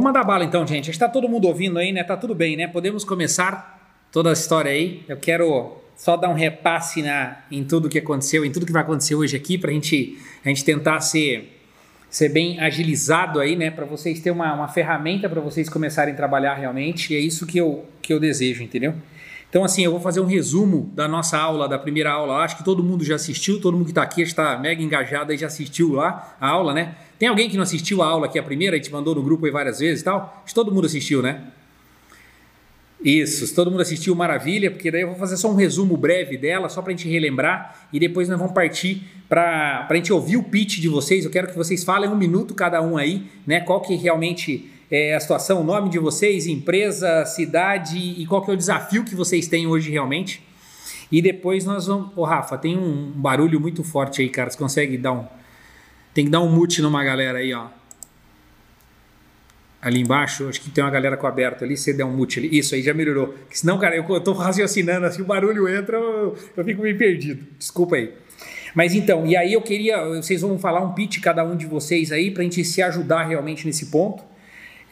vamos mandar bala então, gente. Está todo mundo ouvindo aí, né? Tá tudo bem, né? Podemos começar toda a história aí. Eu quero só dar um repasse na, em tudo que aconteceu, em tudo que vai acontecer hoje aqui, para gente, a gente tentar ser, ser bem agilizado aí, né? Para vocês terem uma, uma ferramenta para vocês começarem a trabalhar realmente. E é isso que eu, que eu desejo, entendeu? Então, assim, eu vou fazer um resumo da nossa aula, da primeira aula. Acho que todo mundo já assistiu, todo mundo que está aqui está mega engajado e já assistiu lá a aula, né? Tem alguém que não assistiu a aula aqui, a primeira, a gente mandou no grupo aí várias vezes e tal? Acho que todo mundo assistiu, né? Isso, se todo mundo assistiu, maravilha, porque daí eu vou fazer só um resumo breve dela, só para a gente relembrar, e depois nós vamos partir para a gente ouvir o pitch de vocês. Eu quero que vocês falem um minuto cada um aí, né? Qual que realmente é, a situação, o nome de vocês, empresa, cidade e qual que é o desafio que vocês têm hoje realmente. E depois nós vamos. Ô, Rafa, tem um barulho muito forte aí, cara. Você consegue dar um. Tem que dar um mute numa galera aí, ó. Ali embaixo, acho que tem uma galera com aberto ali. Você der um mute ali. Isso aí já melhorou. Porque senão, cara, eu, tô raciocinando assim, o barulho entra, eu, eu fico meio perdido. Desculpa aí. Mas então, e aí eu queria. Vocês vão falar um pitch cada um de vocês aí, pra gente se ajudar realmente nesse ponto.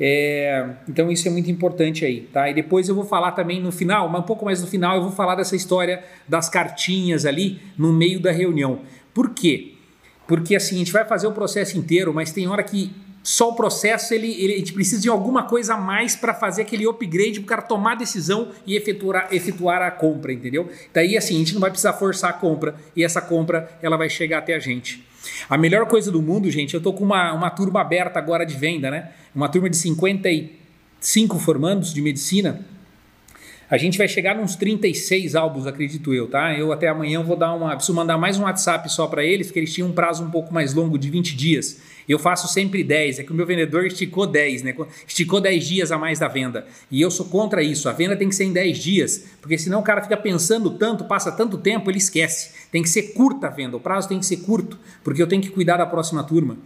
É, então isso é muito importante aí, tá? E depois eu vou falar também no final, mas um pouco mais no final, eu vou falar dessa história das cartinhas ali no meio da reunião. Por quê? Porque assim, a gente vai fazer o processo inteiro, mas tem hora que só o processo ele, ele, a gente precisa de alguma coisa a mais para fazer aquele upgrade para o cara tomar a decisão e efetuar, efetuar a compra, entendeu? Daí assim, a gente não vai precisar forçar a compra e essa compra ela vai chegar até a gente. A melhor coisa do mundo, gente, eu tô com uma, uma turma aberta agora de venda, né? Uma turma de 55 formandos de medicina. A gente vai chegar nos 36 álbuns, acredito eu, tá? Eu até amanhã vou dar uma. Preciso mandar mais um WhatsApp só para eles, porque eles tinham um prazo um pouco mais longo de 20 dias. Eu faço sempre 10, é que o meu vendedor esticou 10, né? Esticou 10 dias a mais da venda. E eu sou contra isso. A venda tem que ser em 10 dias, porque senão o cara fica pensando tanto, passa tanto tempo, ele esquece. Tem que ser curta a venda, o prazo tem que ser curto, porque eu tenho que cuidar da próxima turma.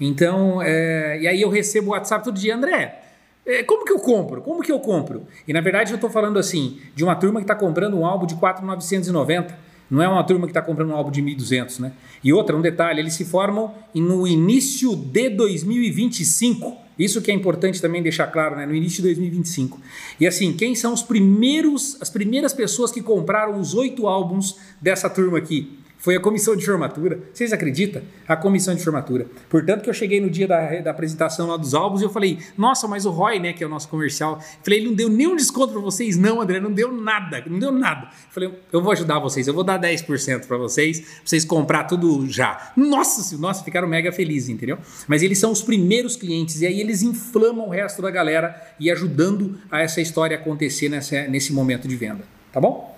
Então, é... e aí eu recebo o WhatsApp todo dia, André. É, como que eu compro? Como que eu compro? E na verdade eu estou falando assim de uma turma que está comprando um álbum de 4,990 não é uma turma que está comprando um álbum de 1.200, né? E outra, um detalhe, eles se formam no início de 2025. Isso que é importante também deixar claro, né? No início de 2025. E assim, quem são os primeiros, as primeiras pessoas que compraram os oito álbuns dessa turma aqui? Foi a comissão de formatura. Vocês acreditam? A comissão de formatura. Portanto, que eu cheguei no dia da, da apresentação lá dos álbuns e eu falei, nossa, mas o Roy, né, que é o nosso comercial, falei, ele não deu nenhum desconto para vocês, não, André, não deu nada, não deu nada. Falei, eu vou ajudar vocês, eu vou dar 10% para vocês, pra vocês comprar tudo já. Nossa, nossa, ficaram mega felizes, entendeu? Mas eles são os primeiros clientes e aí eles inflamam o resto da galera e ajudando a essa história acontecer nessa, nesse momento de venda. Tá bom?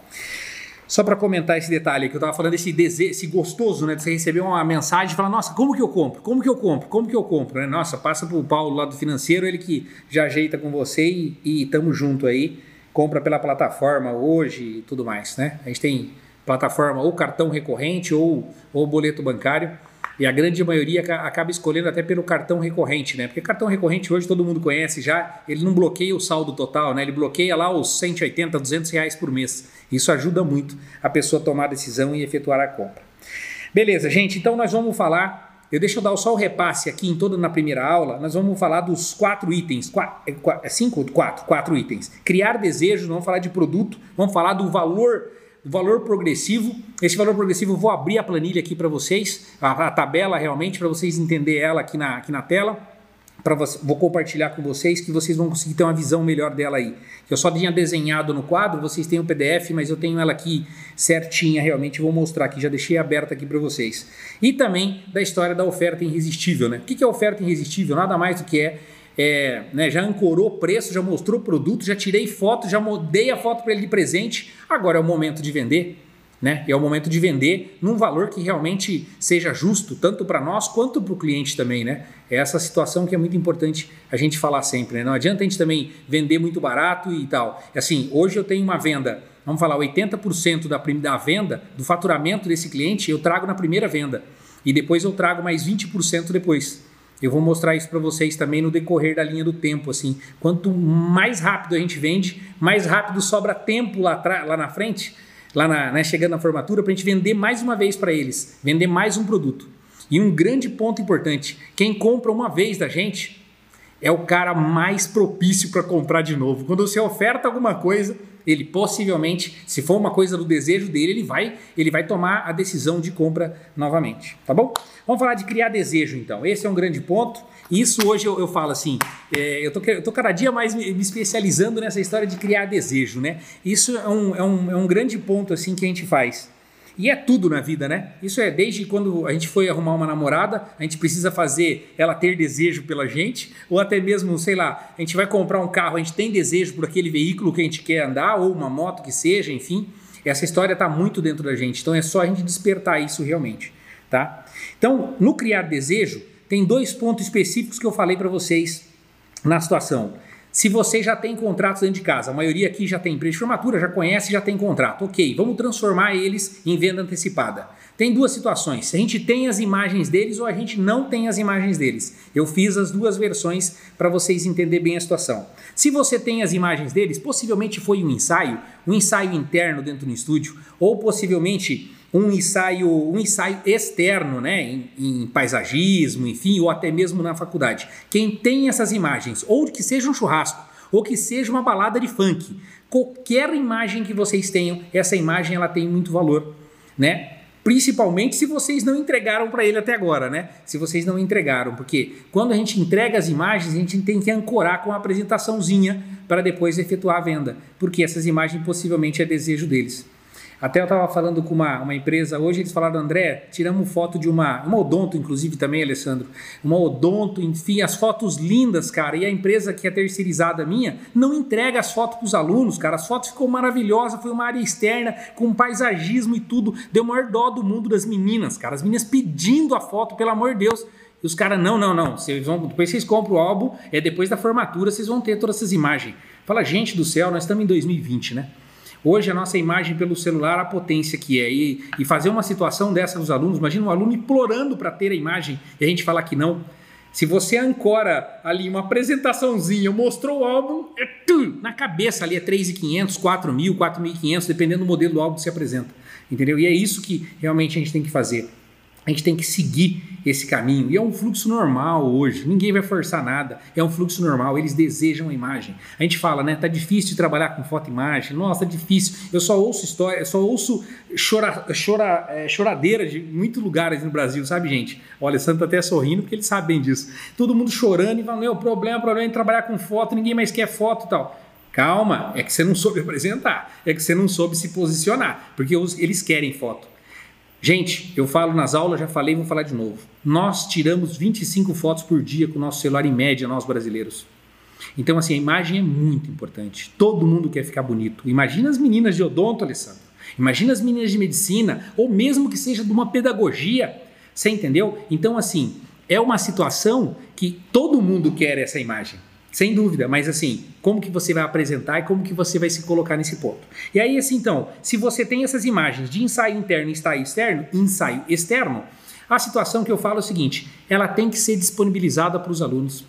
Só para comentar esse detalhe que eu estava falando, esse desejo, esse gostoso, né? De você receber uma mensagem e falar, nossa, como que eu compro? Como que eu compro? Como que eu compro? Né? Nossa, passa para o Paulo lá do financeiro, ele que já ajeita com você e, e tamo junto aí. Compra pela plataforma hoje e tudo mais, né? A gente tem plataforma ou cartão recorrente ou, ou boleto bancário. E a grande maioria acaba escolhendo até pelo cartão recorrente, né? Porque cartão recorrente hoje todo mundo conhece já, ele não bloqueia o saldo total, né? Ele bloqueia lá os 180, 200 reais por mês. Isso ajuda muito a pessoa a tomar a decisão e efetuar a compra. Beleza, gente, então nós vamos falar. Eu deixo eu dar só o repasse aqui em toda na primeira aula. Nós vamos falar dos quatro itens, quatro, é, é cinco, quatro, quatro itens. Criar desejos, vamos falar de produto, vamos falar do valor valor progressivo. Esse valor progressivo, eu vou abrir a planilha aqui para vocês, a, a, tabela realmente, para vocês entenderem ela aqui na, aqui na tela. Você, vou compartilhar com vocês que vocês vão conseguir ter uma visão melhor dela aí. Eu só tinha desenhado no quadro, vocês têm o PDF, mas eu tenho ela aqui certinha realmente, vou mostrar aqui, já deixei aberta aqui para vocês. E também da história da oferta irresistível, né? O que é oferta irresistível? Nada mais do que é é, né, já ancorou o preço, já mostrou o produto, já tirei foto, já dei a foto para ele de presente. Agora é o momento de vender. Né? É o momento de vender num valor que realmente seja justo, tanto para nós quanto para o cliente também. Né? É essa situação que é muito importante a gente falar sempre. Né? Não adianta a gente também vender muito barato e tal. Assim, hoje eu tenho uma venda, vamos falar, 80% da, da venda, do faturamento desse cliente, eu trago na primeira venda. E depois eu trago mais 20% depois. Eu vou mostrar isso para vocês também no decorrer da linha do tempo. Assim, quanto mais rápido a gente vende, mais rápido sobra tempo lá, lá na frente, lá na, né, chegando na formatura, para a gente vender mais uma vez para eles, vender mais um produto. E um grande ponto importante: quem compra uma vez da gente, é o cara mais propício para comprar de novo. Quando você oferta alguma coisa, ele possivelmente, se for uma coisa do desejo dele, ele vai, ele vai tomar a decisão de compra novamente, tá bom? Vamos falar de criar desejo então. Esse é um grande ponto. Isso hoje eu, eu falo assim, é, eu, tô, eu tô cada dia mais me, me, especializando nessa história de criar desejo, né? Isso é um, é um, é um grande ponto assim que a gente faz. E é tudo na vida, né? Isso é desde quando a gente foi arrumar uma namorada, a gente precisa fazer ela ter desejo pela gente, ou até mesmo, sei lá, a gente vai comprar um carro, a gente tem desejo por aquele veículo que a gente quer andar, ou uma moto que seja, enfim. Essa história está muito dentro da gente, então é só a gente despertar isso realmente, tá? Então, no criar desejo, tem dois pontos específicos que eu falei para vocês na situação. Se você já tem contratos dentro de casa, a maioria aqui já tem empresa de formatura, já conhece, já tem contrato. Ok, vamos transformar eles em venda antecipada. Tem duas situações: a gente tem as imagens deles ou a gente não tem as imagens deles. Eu fiz as duas versões para vocês entenderem bem a situação. Se você tem as imagens deles, possivelmente foi um ensaio, um ensaio interno dentro do estúdio, ou possivelmente um ensaio, um ensaio externo, né, em, em, paisagismo, enfim, ou até mesmo na faculdade. Quem tem essas imagens, ou que seja um churrasco, ou que seja uma balada de funk, qualquer imagem que vocês tenham, essa imagem ela tem muito valor, né? Principalmente se vocês não entregaram para ele até agora, né? Se vocês não entregaram, porque quando a gente entrega as imagens, a gente tem que ancorar com uma apresentaçãozinha para depois efetuar a venda, porque essas imagens possivelmente é desejo deles. Até eu estava falando com uma, uma empresa hoje, eles falaram, André, tiramos foto de uma, uma odonto, inclusive também, Alessandro, uma odonto, enfim, as fotos lindas, cara, e a empresa que é terceirizada minha não entrega as fotos para os alunos, cara, as fotos ficou maravilhosa, foi uma área externa, com paisagismo e tudo, deu maior dó do mundo das meninas, cara, as meninas pedindo a foto, pelo amor de Deus, e os caras, não, não, não. Vocês vão, depois vocês compram o álbum, é depois da formatura, vocês vão ter todas essas imagens. Fala, gente do céu, nós estamos em 2020, né? Hoje a nossa imagem pelo celular, a potência que é. E, e fazer uma situação dessa dos alunos, imagina um aluno implorando para ter a imagem e a gente falar que não. Se você ancora ali uma apresentaçãozinha, mostrou o álbum, é tu, na cabeça ali é 3.500, 4.000, 4.500, dependendo do modelo do álbum que se apresenta. Entendeu? E é isso que realmente a gente tem que fazer. A gente tem que seguir esse caminho. E é um fluxo normal hoje. Ninguém vai forçar nada. É um fluxo normal. Eles desejam a imagem. A gente fala, né? Tá difícil de trabalhar com foto e imagem. Nossa, tá difícil. Eu só ouço história, só ouço chora, chora, é, choradeira de muitos lugares no Brasil, sabe, gente? Olha, o Santo tá até sorrindo porque eles sabem disso. Todo mundo chorando e falando: meu, problema, o problema é trabalhar com foto, ninguém mais quer foto e tal. Calma, é que você não soube apresentar, é que você não soube se posicionar, porque eles querem foto. Gente, eu falo nas aulas, já falei, vou falar de novo. Nós tiramos 25 fotos por dia com o nosso celular em média, nós brasileiros. Então, assim, a imagem é muito importante. Todo mundo quer ficar bonito. Imagina as meninas de odonto, Alessandro. Imagina as meninas de medicina, ou mesmo que seja de uma pedagogia. Você entendeu? Então, assim, é uma situação que todo mundo quer essa imagem. Sem dúvida, mas assim, como que você vai apresentar e como que você vai se colocar nesse ponto. E aí, assim, então, se você tem essas imagens de ensaio interno e ensaio externo, ensaio externo, a situação que eu falo é o seguinte: ela tem que ser disponibilizada para os alunos.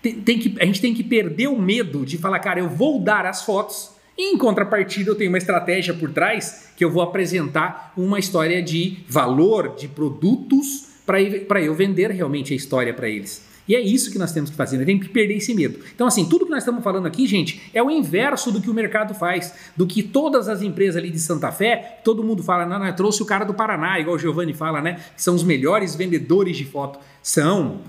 Tem, tem, que, a gente tem que perder o medo de falar, cara, eu vou dar as fotos, em contrapartida eu tenho uma estratégia por trás que eu vou apresentar uma história de valor, de produtos, para eu vender realmente a história para eles. E é isso que nós temos que fazer, nós temos que perder esse medo. Então, assim, tudo que nós estamos falando aqui, gente, é o inverso do que o mercado faz, do que todas as empresas ali de Santa Fé, todo mundo fala, não, não, trouxe o cara do Paraná, igual o Giovanni fala, né? Que são os melhores vendedores de foto. São.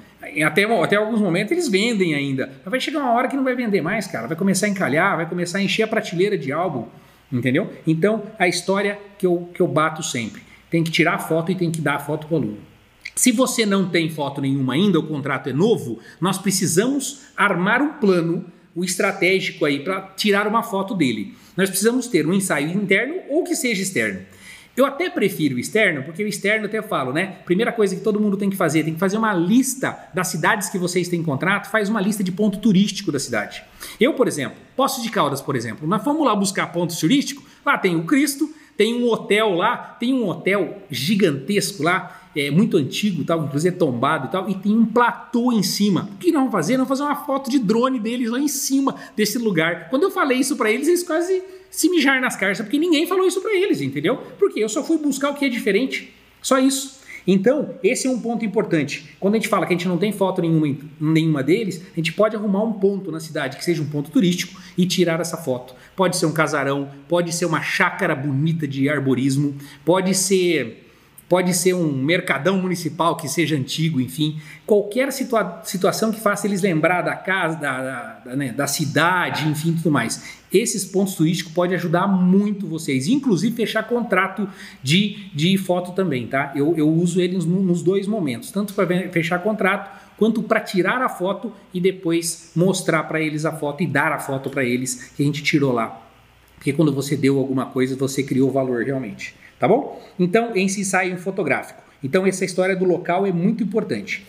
Até, até alguns momentos eles vendem ainda. Mas vai chegar uma hora que não vai vender mais, cara. Vai começar a encalhar, vai começar a encher a prateleira de álbum. Entendeu? Então, a história que eu, que eu bato sempre. Tem que tirar a foto e tem que dar a foto para o aluno. Se você não tem foto nenhuma ainda, o contrato é novo, nós precisamos armar um plano, o estratégico aí para tirar uma foto dele. Nós precisamos ter um ensaio interno ou que seja externo. Eu até prefiro o externo, porque o externo até falo, né? Primeira coisa que todo mundo tem que fazer, tem que fazer uma lista das cidades que vocês têm contrato, faz uma lista de ponto turístico da cidade. Eu, por exemplo, Poços de Caldas, por exemplo, nós fomos lá buscar pontos turísticos, lá tem o Cristo, tem um hotel lá, tem um hotel gigantesco lá, é, muito antigo, tal, inclusive é tombado e tal, e tem um platô em cima. O que nós vamos fazer? Nós vamos fazer uma foto de drone deles lá em cima desse lugar. Quando eu falei isso para eles, eles quase se mijaram nas caras, porque ninguém falou isso para eles, entendeu? Porque eu só fui buscar o que é diferente. Só isso. Então, esse é um ponto importante. Quando a gente fala que a gente não tem foto nenhuma, nenhuma deles, a gente pode arrumar um ponto na cidade que seja um ponto turístico e tirar essa foto. Pode ser um casarão, pode ser uma chácara bonita de arborismo, pode ser pode ser um mercadão municipal que seja antigo, enfim, qualquer situa situação que faça eles lembrar da casa, da, da, da, né, da cidade, enfim, tudo mais. Esses pontos turísticos podem ajudar muito vocês, inclusive fechar contrato de, de foto também, tá? Eu, eu uso eles nos dois momentos, tanto para fechar contrato quanto para tirar a foto e depois mostrar para eles a foto e dar a foto para eles que a gente tirou lá. Porque quando você deu alguma coisa, você criou valor realmente tá bom? Então, esse ensaio fotográfico. Então, essa história do local é muito importante.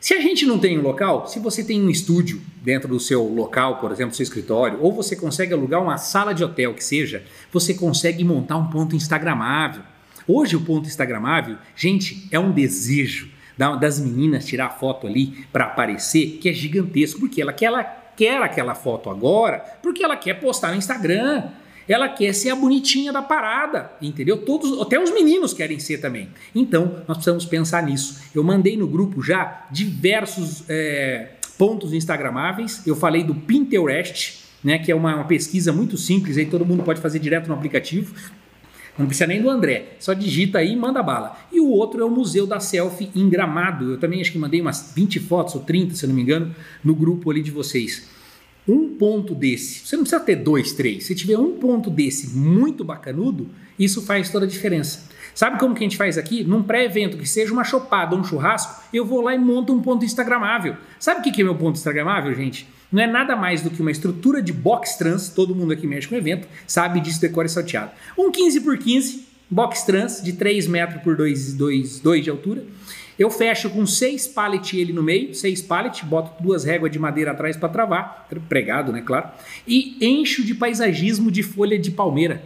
Se a gente não tem um local, se você tem um estúdio dentro do seu local, por exemplo, seu escritório, ou você consegue alugar uma sala de hotel que seja, você consegue montar um ponto instagramável. Hoje o ponto instagramável, gente, é um desejo das meninas tirar foto ali para aparecer, que é gigantesco, porque ela quer, ela quer aquela foto agora, porque ela quer postar no Instagram ela quer ser a bonitinha da parada, entendeu? Todos, até os meninos querem ser também. Então, nós precisamos pensar nisso. Eu mandei no grupo já diversos é, pontos instagramáveis. Eu falei do Pinterest, né, que é uma, uma pesquisa muito simples, aí todo mundo pode fazer direto no aplicativo. Não precisa nem do André, só digita aí e manda bala. E o outro é o Museu da Selfie em Gramado. Eu também acho que mandei umas 20 fotos ou 30, se não me engano, no grupo ali de vocês um ponto desse, você não precisa ter dois, três, se tiver um ponto desse muito bacanudo, isso faz toda a diferença. Sabe como que a gente faz aqui? Num pré-evento que seja uma chopada ou um churrasco, eu vou lá e monto um ponto instagramável. Sabe o que é meu ponto instagramável, gente? Não é nada mais do que uma estrutura de box trans, todo mundo aqui mexe com evento, sabe disso, decore salteado. Um 15 por 15, box trans de 3 metros por 2, 2, 2 de altura, eu fecho com seis pallet ele no meio, seis pallet, boto duas réguas de madeira atrás para travar, pregado, né, claro, e encho de paisagismo de folha de palmeira,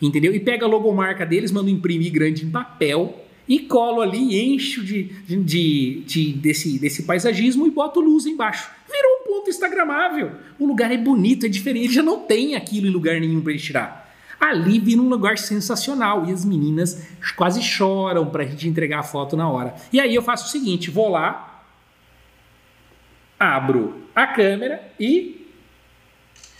entendeu? E pega a logomarca deles, mando imprimir grande em papel e colo ali, encho de, de, de, desse, desse paisagismo e boto luz embaixo. Virou um ponto instagramável. O lugar é bonito, é diferente, já não tem aquilo em lugar nenhum para tirar ali vira um lugar sensacional e as meninas quase choram para a gente entregar a foto na hora. E aí eu faço o seguinte: vou lá, abro a câmera e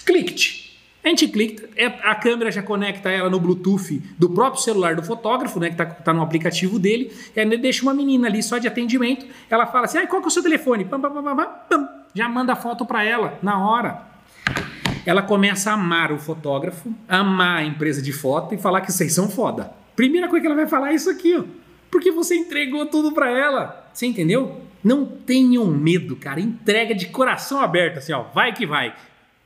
clique. A gente clica, é, a câmera já conecta ela no Bluetooth do próprio celular do fotógrafo, né, que está tá no aplicativo dele, e aí deixa uma menina ali só de atendimento, ela fala assim, ah, qual que é o seu telefone? Pam, pam, pam, pam, já manda a foto para ela na hora ela começa a amar o fotógrafo, amar a empresa de foto e falar que vocês são foda. Primeira coisa que ela vai falar é isso aqui, ó. Porque você entregou tudo para ela. Você entendeu? Não tenham medo, cara. Entrega de coração aberto, assim, ó. Vai que vai.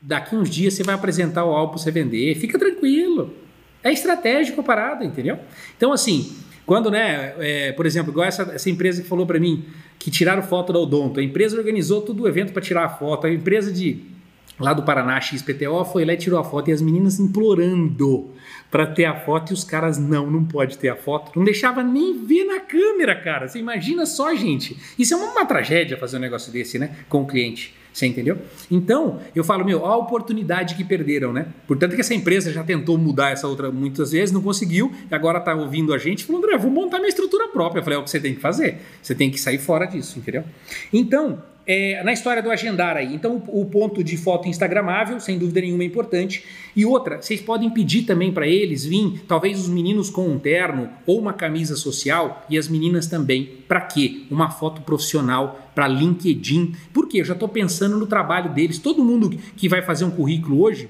Daqui uns dias você vai apresentar o álbum para você vender. Fica tranquilo. É estratégico a parada, entendeu? Então, assim, quando, né, é, por exemplo, igual essa, essa empresa que falou para mim que tiraram foto da Odonto, a empresa organizou todo o evento para tirar a foto, a empresa de lá do Paraná, XPTO, foi lá e tirou a foto e as meninas implorando para ter a foto e os caras não, não pode ter a foto. Não deixava nem ver na câmera, cara. Você imagina só, gente. Isso é uma, uma tragédia fazer um negócio desse, né, com o cliente. Você entendeu? Então, eu falo, meu, a oportunidade que perderam, né? Portanto, que essa empresa já tentou mudar essa outra muitas vezes, não conseguiu, e agora tá ouvindo a gente, falou, André, vou montar minha estrutura própria. Eu falei, é o que você tem que fazer. Você tem que sair fora disso, entendeu? Então, é, na história do agendar aí. Então, o ponto de foto instagramável, sem dúvida nenhuma, é importante. E outra, vocês podem pedir também para eles vir, talvez os meninos com um terno ou uma camisa social e as meninas também. Para quê? Uma foto profissional para LinkedIn. Porque eu já estou pensando no trabalho deles. Todo mundo que vai fazer um currículo hoje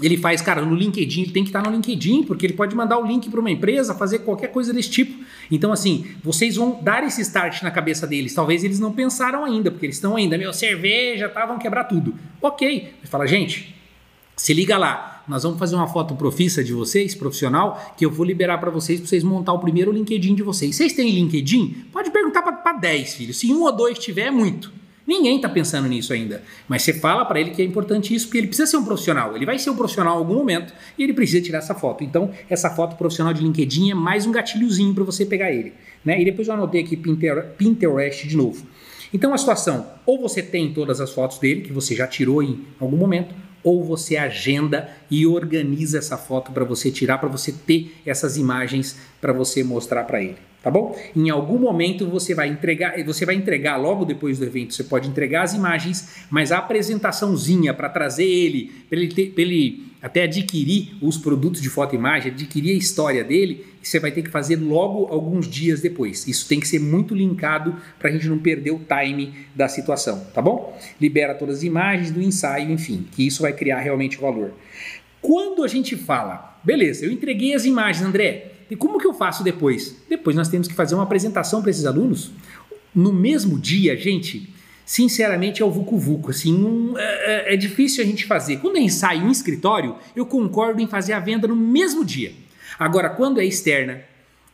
ele faz, cara, no LinkedIn, ele tem que estar no LinkedIn, porque ele pode mandar o link para uma empresa, fazer qualquer coisa desse tipo. Então, assim, vocês vão dar esse start na cabeça deles. Talvez eles não pensaram ainda, porque eles estão ainda, meu, cerveja, tá, vão quebrar tudo. Ok. Ele fala, gente, se liga lá, nós vamos fazer uma foto profissa de vocês, profissional, que eu vou liberar para vocês, para vocês montar o primeiro LinkedIn de vocês. Vocês têm LinkedIn? Pode perguntar para 10, filhos. Se um ou dois tiver, é muito. Ninguém está pensando nisso ainda. Mas você fala para ele que é importante isso, porque ele precisa ser um profissional. Ele vai ser um profissional em algum momento e ele precisa tirar essa foto. Então, essa foto profissional de LinkedIn é mais um gatilhozinho para você pegar ele. Né? E depois eu anotei aqui Pinterest de novo. Então a situação, ou você tem todas as fotos dele, que você já tirou em algum momento, ou você agenda e organiza essa foto para você tirar, para você ter essas imagens para você mostrar para ele tá bom? Em algum momento você vai entregar, você vai entregar logo depois do evento, você pode entregar as imagens, mas a apresentaçãozinha para trazer ele, para ele, ter, ele até adquirir os produtos de foto e imagem, adquirir a história dele, você vai ter que fazer logo alguns dias depois. Isso tem que ser muito linkado para a gente não perder o time da situação, tá bom? Libera todas as imagens do ensaio, enfim, que isso vai criar realmente valor. Quando a gente fala, beleza, eu entreguei as imagens, André, e como que eu faço depois? Depois nós temos que fazer uma apresentação para esses alunos. No mesmo dia, gente, sinceramente é o vucu vucu, assim, um, é, é, é, difícil a gente fazer. Quando é ensaio em escritório, eu concordo em fazer a venda no mesmo dia. Agora, quando é externa,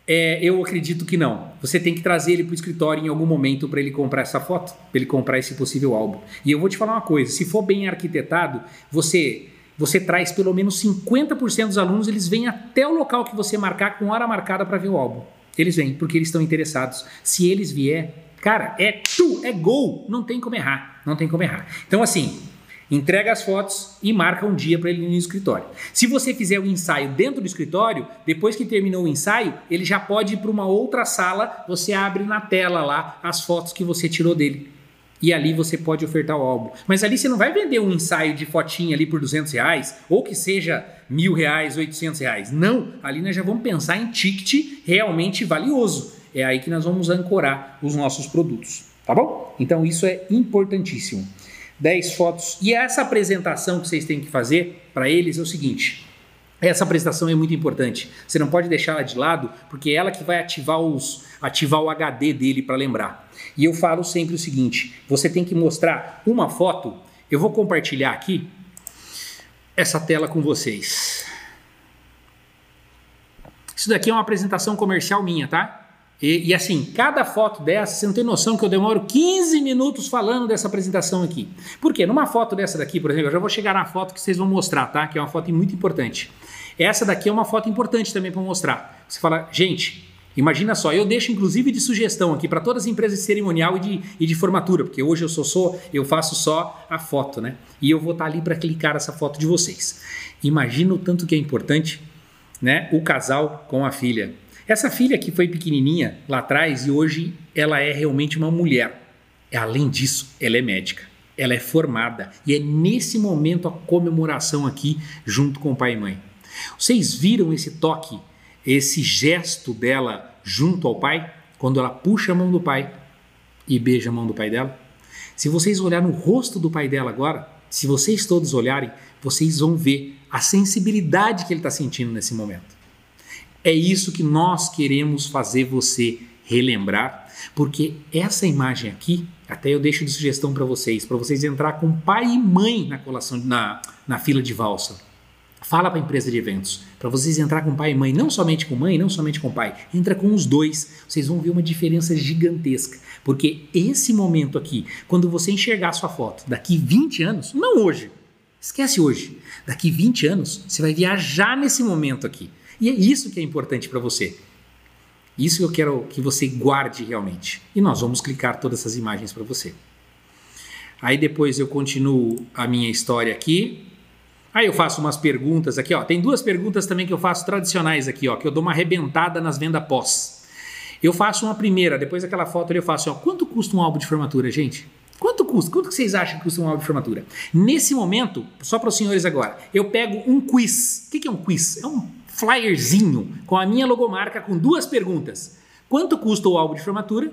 é, eu acredito que não. Você tem que trazer ele para o escritório em algum momento para ele comprar essa foto, para ele comprar esse possível álbum. E eu vou te falar uma coisa: se for bem arquitetado, você você traz pelo menos 50% dos alunos, eles vêm até o local que você marcar com hora marcada para ver o álbum. Eles vêm porque eles estão interessados. Se eles vier, cara, é tu, é gol, não tem como errar, não tem como errar. Então assim, entrega as fotos e marca um dia para ele no escritório. Se você fizer o ensaio dentro do escritório, depois que terminou o ensaio, ele já pode ir para uma outra sala, você abre na tela lá as fotos que você tirou dele e ali você pode ofertar o álbum. Mas ali você não vai vender um ensaio de fotinha ali por 200 reais, ou que seja mil reais, 800 reais. Não, ali nós já vamos pensar em ticket realmente valioso. É aí que nós vamos ancorar os nossos produtos, tá bom? Então isso é importantíssimo. 10 fotos. E essa apresentação que vocês têm que fazer para eles é o seguinte: essa apresentação é muito importante. Você não pode deixá-la de lado, porque é ela que vai ativar, os, ativar o HD dele para lembrar. E eu falo sempre o seguinte: você tem que mostrar uma foto. Eu vou compartilhar aqui essa tela com vocês. Isso daqui é uma apresentação comercial minha, tá? E, e, assim, cada foto dessa, você não tem noção que eu demoro 15 minutos falando dessa apresentação aqui. Por quê? Numa foto dessa daqui, por exemplo, eu já vou chegar na foto que vocês vão mostrar, tá? Que é uma foto muito importante. Essa daqui é uma foto importante também para mostrar. Você fala, gente, imagina só, eu deixo inclusive de sugestão aqui para todas as empresas de cerimonial e de, e de formatura, porque hoje eu sou eu faço só a foto, né? E eu vou estar tá ali para clicar essa foto de vocês. Imagina o tanto que é importante, né? O casal com a filha. Essa filha que foi pequenininha lá atrás e hoje ela é realmente uma mulher. Além disso, ela é médica ela é formada e é nesse momento a comemoração aqui junto com o pai e mãe. Vocês viram esse toque, esse gesto dela junto ao pai, quando ela puxa a mão do pai e beija a mão do pai dela? Se vocês olharem no rosto do pai dela agora, se vocês todos olharem, vocês vão ver a sensibilidade que ele está sentindo nesse momento. É isso que nós queremos fazer você relembrar, porque essa imagem aqui, até eu deixo de sugestão para vocês, para vocês entrar com pai e mãe na colação na, na fila de valsa. Fala para a empresa de eventos, para vocês entrar com pai e mãe, não somente com mãe, não somente com pai, entra com os dois. Vocês vão ver uma diferença gigantesca, porque esse momento aqui, quando você enxergar sua foto daqui 20 anos, não hoje, esquece hoje, daqui 20 anos, você vai viajar nesse momento aqui. E é isso que é importante para você. Isso eu quero que você guarde realmente. E nós vamos clicar todas essas imagens para você. Aí depois eu continuo a minha história aqui. Aí eu faço umas perguntas aqui, ó. Tem duas perguntas também que eu faço tradicionais aqui, ó, que eu dou uma arrebentada nas vendas pós. Eu faço uma primeira, depois aquela foto eu faço, ó, quanto custa um álbum de formatura, gente? Quanto custa? Quanto vocês acham que custa um álbum de formatura? Nesse momento, só para os senhores agora, eu pego um quiz. O que é um quiz? É um flyerzinho com a minha logomarca com duas perguntas. Quanto custa o álbum de formatura?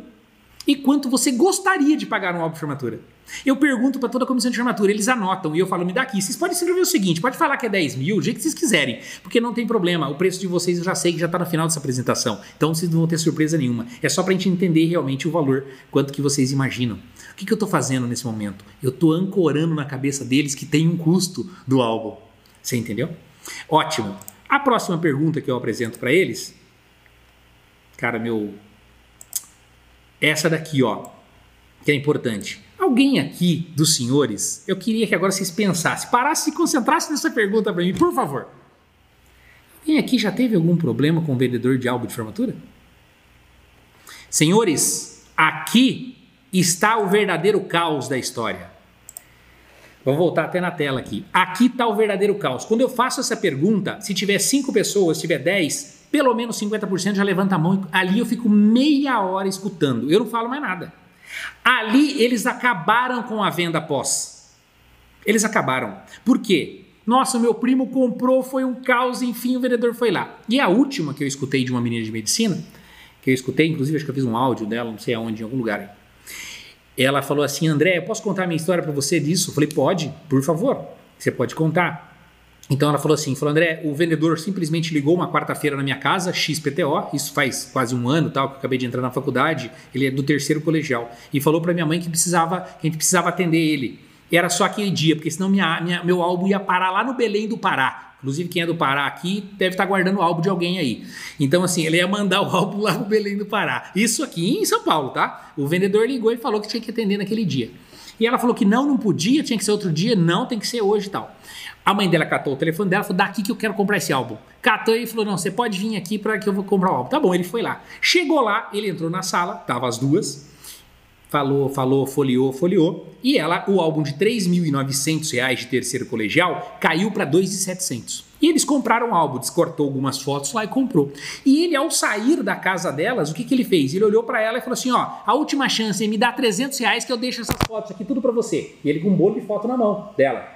e quanto você gostaria de pagar um álbum de formatura. Eu pergunto para toda a comissão de formatura, eles anotam e eu falo, me dá aqui. Vocês podem escrever o seguinte: pode falar que é 10 mil, do jeito que vocês quiserem, porque não tem problema. O preço de vocês eu já sei que já está no final dessa apresentação, então vocês não vão ter surpresa nenhuma. É só para a gente entender realmente o valor, quanto que vocês imaginam. O que, que eu estou fazendo nesse momento? Eu estou ancorando na cabeça deles que tem um custo do álbum. Você entendeu? Ótimo. A próxima pergunta que eu apresento para eles, cara, meu essa daqui, ó, que é importante. Alguém aqui dos senhores, eu queria que agora vocês pensassem, parassem e concentrassem nessa pergunta para mim, por favor. Alguém aqui já teve algum problema com o vendedor de álbum de formatura? Senhores, aqui está o verdadeiro caos da história. Vou voltar até na tela aqui. Aqui está o verdadeiro caos. Quando eu faço essa pergunta, se tiver 5 pessoas, se tiver 10, pelo menos 50% já levanta a mão. Ali eu fico meia hora escutando. Eu não falo mais nada. Ali eles acabaram com a venda pós. Eles acabaram. Por quê? Nossa, meu primo comprou, foi um caos, enfim, o vendedor foi lá. E a última que eu escutei de uma menina de medicina, que eu escutei, inclusive acho que eu fiz um áudio dela, não sei aonde, em algum lugar aí ela falou assim: André, eu posso contar minha história para você disso? Eu falei: pode, por favor, você pode contar. Então ela falou assim: falou, André, o vendedor simplesmente ligou uma quarta-feira na minha casa, XPTO, isso faz quase um ano tal, que eu acabei de entrar na faculdade, ele é do terceiro colegial, e falou para minha mãe que precisava, que a gente precisava atender ele. Era só aquele dia, porque senão minha, minha, meu álbum ia parar lá no Belém do Pará. Inclusive, quem é do Pará aqui deve estar guardando o álbum de alguém aí. Então, assim, ele ia mandar o álbum lá no Belém do Pará. Isso aqui em São Paulo, tá? O vendedor ligou e falou que tinha que atender naquele dia. E ela falou que não, não podia, tinha que ser outro dia, não, tem que ser hoje e tal. A mãe dela catou o telefone dela e falou: daqui que eu quero comprar esse álbum. Catou e falou: não, você pode vir aqui para que eu vou comprar o álbum. Tá bom, ele foi lá. Chegou lá, ele entrou na sala, tava as duas falou, falou, folheou, folheou, e ela, o álbum de R$ 3.900 de terceiro colegial caiu para R$ 2.700. E eles compraram o álbum, descortou algumas fotos lá e comprou. E ele, ao sair da casa delas, o que, que ele fez? Ele olhou para ela e falou assim: ó, a última chance, me dá 300 reais que eu deixo essas fotos aqui tudo para você. E ele com um bolo de foto na mão dela.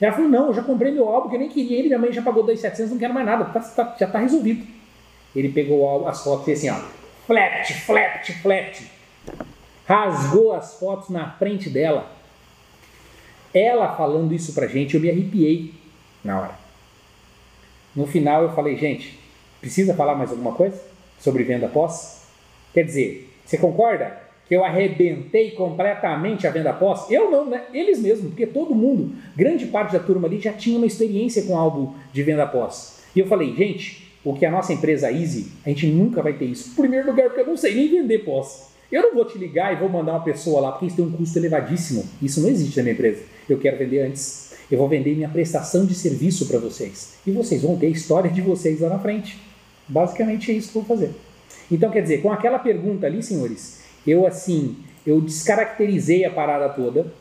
Ela falou: não, eu já comprei meu álbum, que eu nem queria ele, minha mãe já pagou 2.700, não quero mais nada, tá, tá, já tá resolvido. Ele pegou as fotos e assim: ó, flat, flat, flat rasgou as fotos na frente dela. Ela falando isso pra gente, eu me arrepiei na hora. No final eu falei, gente, precisa falar mais alguma coisa sobre venda pós? Quer dizer, você concorda que eu arrebentei completamente a venda pós? Eu não, né? Eles mesmos, porque todo mundo, grande parte da turma ali já tinha uma experiência com algo de venda pós. E eu falei, gente, o que a nossa empresa Easy, a gente nunca vai ter isso. Em primeiro lugar, porque eu não sei nem vender pós. Eu não vou te ligar e vou mandar uma pessoa lá, porque isso tem um custo elevadíssimo. Isso não existe na minha empresa. Eu quero vender antes. Eu vou vender minha prestação de serviço para vocês. E vocês vão ter a história de vocês lá na frente. Basicamente é isso que eu vou fazer. Então, quer dizer, com aquela pergunta ali, senhores, eu assim, eu descaracterizei a parada toda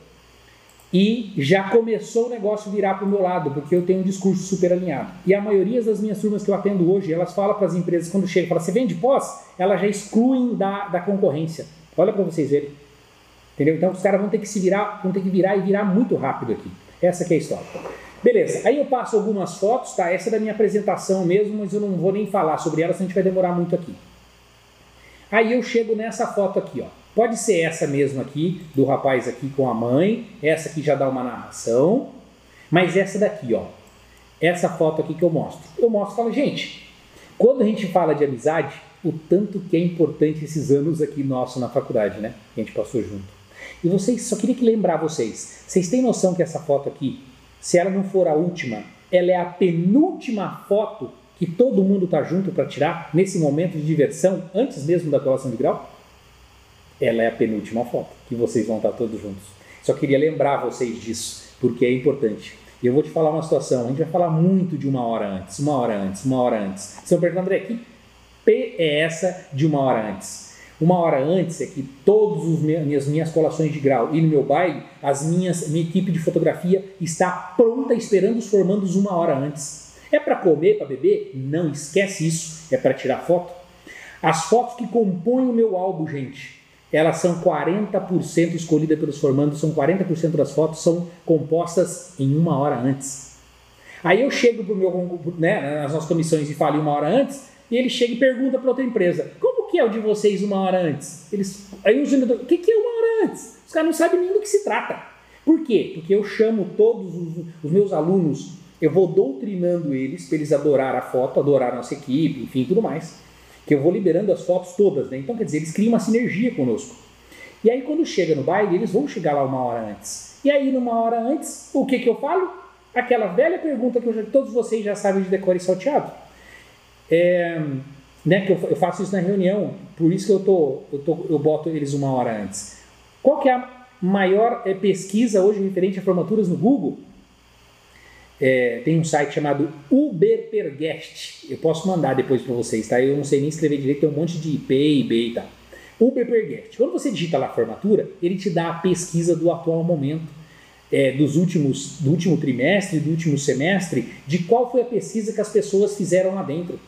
e já começou o negócio virar para o meu lado, porque eu tenho um discurso super alinhado. E a maioria das minhas turmas que eu atendo hoje, elas falam para as empresas, quando chegam, falam, você vende pós? Elas já excluem da, da concorrência. Olha para vocês verem. Entendeu? Então os caras vão ter que se virar, vão ter que virar e virar muito rápido aqui. Essa é a história. Beleza, aí eu passo algumas fotos, tá? Essa é da minha apresentação mesmo, mas eu não vou nem falar sobre ela, senão a gente vai demorar muito aqui. Aí eu chego nessa foto aqui, ó. Pode ser essa mesmo aqui, do rapaz aqui com a mãe, essa aqui já dá uma narração, mas essa daqui, ó, essa foto aqui que eu mostro. Eu mostro e falo, gente, quando a gente fala de amizade, o tanto que é importante esses anos aqui nossos na faculdade, né? Que a gente passou junto. E vocês, só queria que lembrar vocês, vocês têm noção que essa foto aqui, se ela não for a última, ela é a penúltima foto que todo mundo tá junto para tirar nesse momento de diversão, antes mesmo da colação de grau? Ela é a penúltima foto, que vocês vão estar todos juntos. Só queria lembrar vocês disso, porque é importante. Eu vou te falar uma situação, a gente vai falar muito de uma hora antes, uma hora antes, uma hora antes. Você pergunta, André, que P é essa de uma hora antes? Uma hora antes é que todas as minhas, minhas colações de grau e no meu baile, as minhas, minha equipe de fotografia está pronta esperando os formandos uma hora antes. É para comer, para beber? Não esquece isso. É para tirar foto. As fotos que compõem o meu álbum, gente, elas são 40% escolhidas pelos formandos, são 40% das fotos são compostas em uma hora antes. Aí eu chego para meu, né, nas nossas comissões e falo uma hora antes, e ele chega e pergunta para outra empresa: como que é o de vocês uma hora antes? Eles, aí o vendedor, o que, que é uma hora antes? Os caras não sabem nem do que se trata. Por quê? Porque eu chamo todos os, os meus alunos, eu vou doutrinando eles para eles adorar a foto, adorar a nossa equipe, enfim, tudo mais que eu vou liberando as fotos todas, né? Então, quer dizer, eles criam uma sinergia conosco. E aí, quando chega no baile, eles vão chegar lá uma hora antes. E aí, numa hora antes, o que, que eu falo? Aquela velha pergunta que já, todos vocês já sabem de decor e salteado. É, né, que eu, eu, faço isso na reunião, por isso que eu, tô, eu, tô, eu boto eles uma hora antes. Qual que é a maior é, pesquisa hoje referente a formaturas no Google? É, tem um site chamado Uberperguest. Eu posso mandar depois para vocês, tá? Eu não sei nem escrever direito, tem um monte de IP, IB e tal. O Beperguest. Quando você digita lá formatura, ele te dá a pesquisa do atual momento, é, dos últimos, do último trimestre, do último semestre, de qual foi a pesquisa que as pessoas fizeram lá dentro.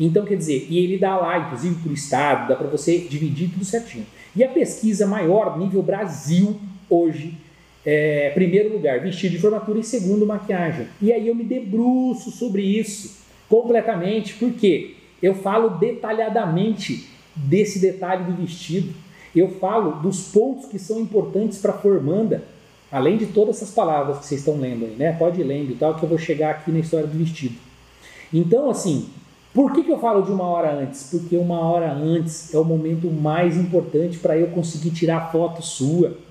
Então, quer dizer, e ele dá lá, inclusive por estado, dá para você dividir tudo certinho. E a pesquisa maior, nível Brasil, hoje, é, primeiro lugar, vestido de formatura e segundo, maquiagem. E aí eu me debruço sobre isso completamente, porque eu falo detalhadamente desse detalhe do vestido. Eu falo dos pontos que são importantes para a formanda, além de todas essas palavras que vocês estão lendo aí, né? Pode ir lendo e tal, que eu vou chegar aqui na história do vestido. Então, assim, por que, que eu falo de uma hora antes? Porque uma hora antes é o momento mais importante para eu conseguir tirar foto sua.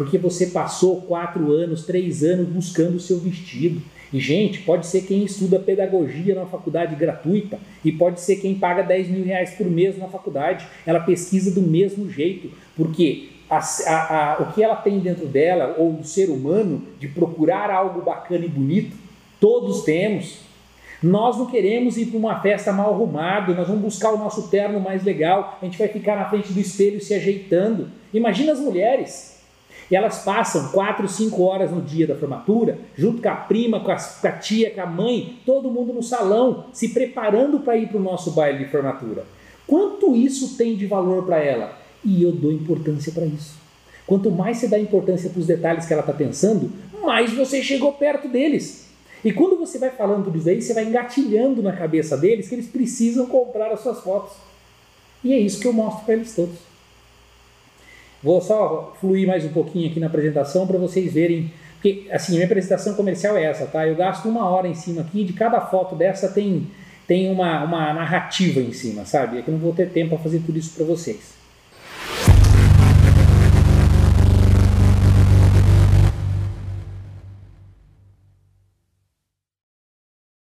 Porque você passou quatro anos, três anos buscando o seu vestido. E, gente, pode ser quem estuda pedagogia na faculdade gratuita e pode ser quem paga 10 mil reais por mês na faculdade. Ela pesquisa do mesmo jeito, porque a, a, a, o que ela tem dentro dela, ou do ser humano, de procurar algo bacana e bonito, todos temos. Nós não queremos ir para uma festa mal arrumado, nós vamos buscar o nosso terno mais legal, a gente vai ficar na frente do espelho se ajeitando. Imagina as mulheres. Elas passam 4, 5 horas no dia da formatura, junto com a prima, com a, com a tia, com a mãe, todo mundo no salão, se preparando para ir para o nosso baile de formatura. Quanto isso tem de valor para ela? E eu dou importância para isso. Quanto mais você dá importância para os detalhes que ela está pensando, mais você chegou perto deles. E quando você vai falando tudo isso aí, você vai engatilhando na cabeça deles que eles precisam comprar as suas fotos. E é isso que eu mostro para eles todos. Vou só fluir mais um pouquinho aqui na apresentação para vocês verem. Porque, assim, a minha apresentação comercial é essa, tá? Eu gasto uma hora em cima aqui, de cada foto dessa tem, tem uma, uma narrativa em cima, sabe? É que eu não vou ter tempo para fazer tudo isso para vocês.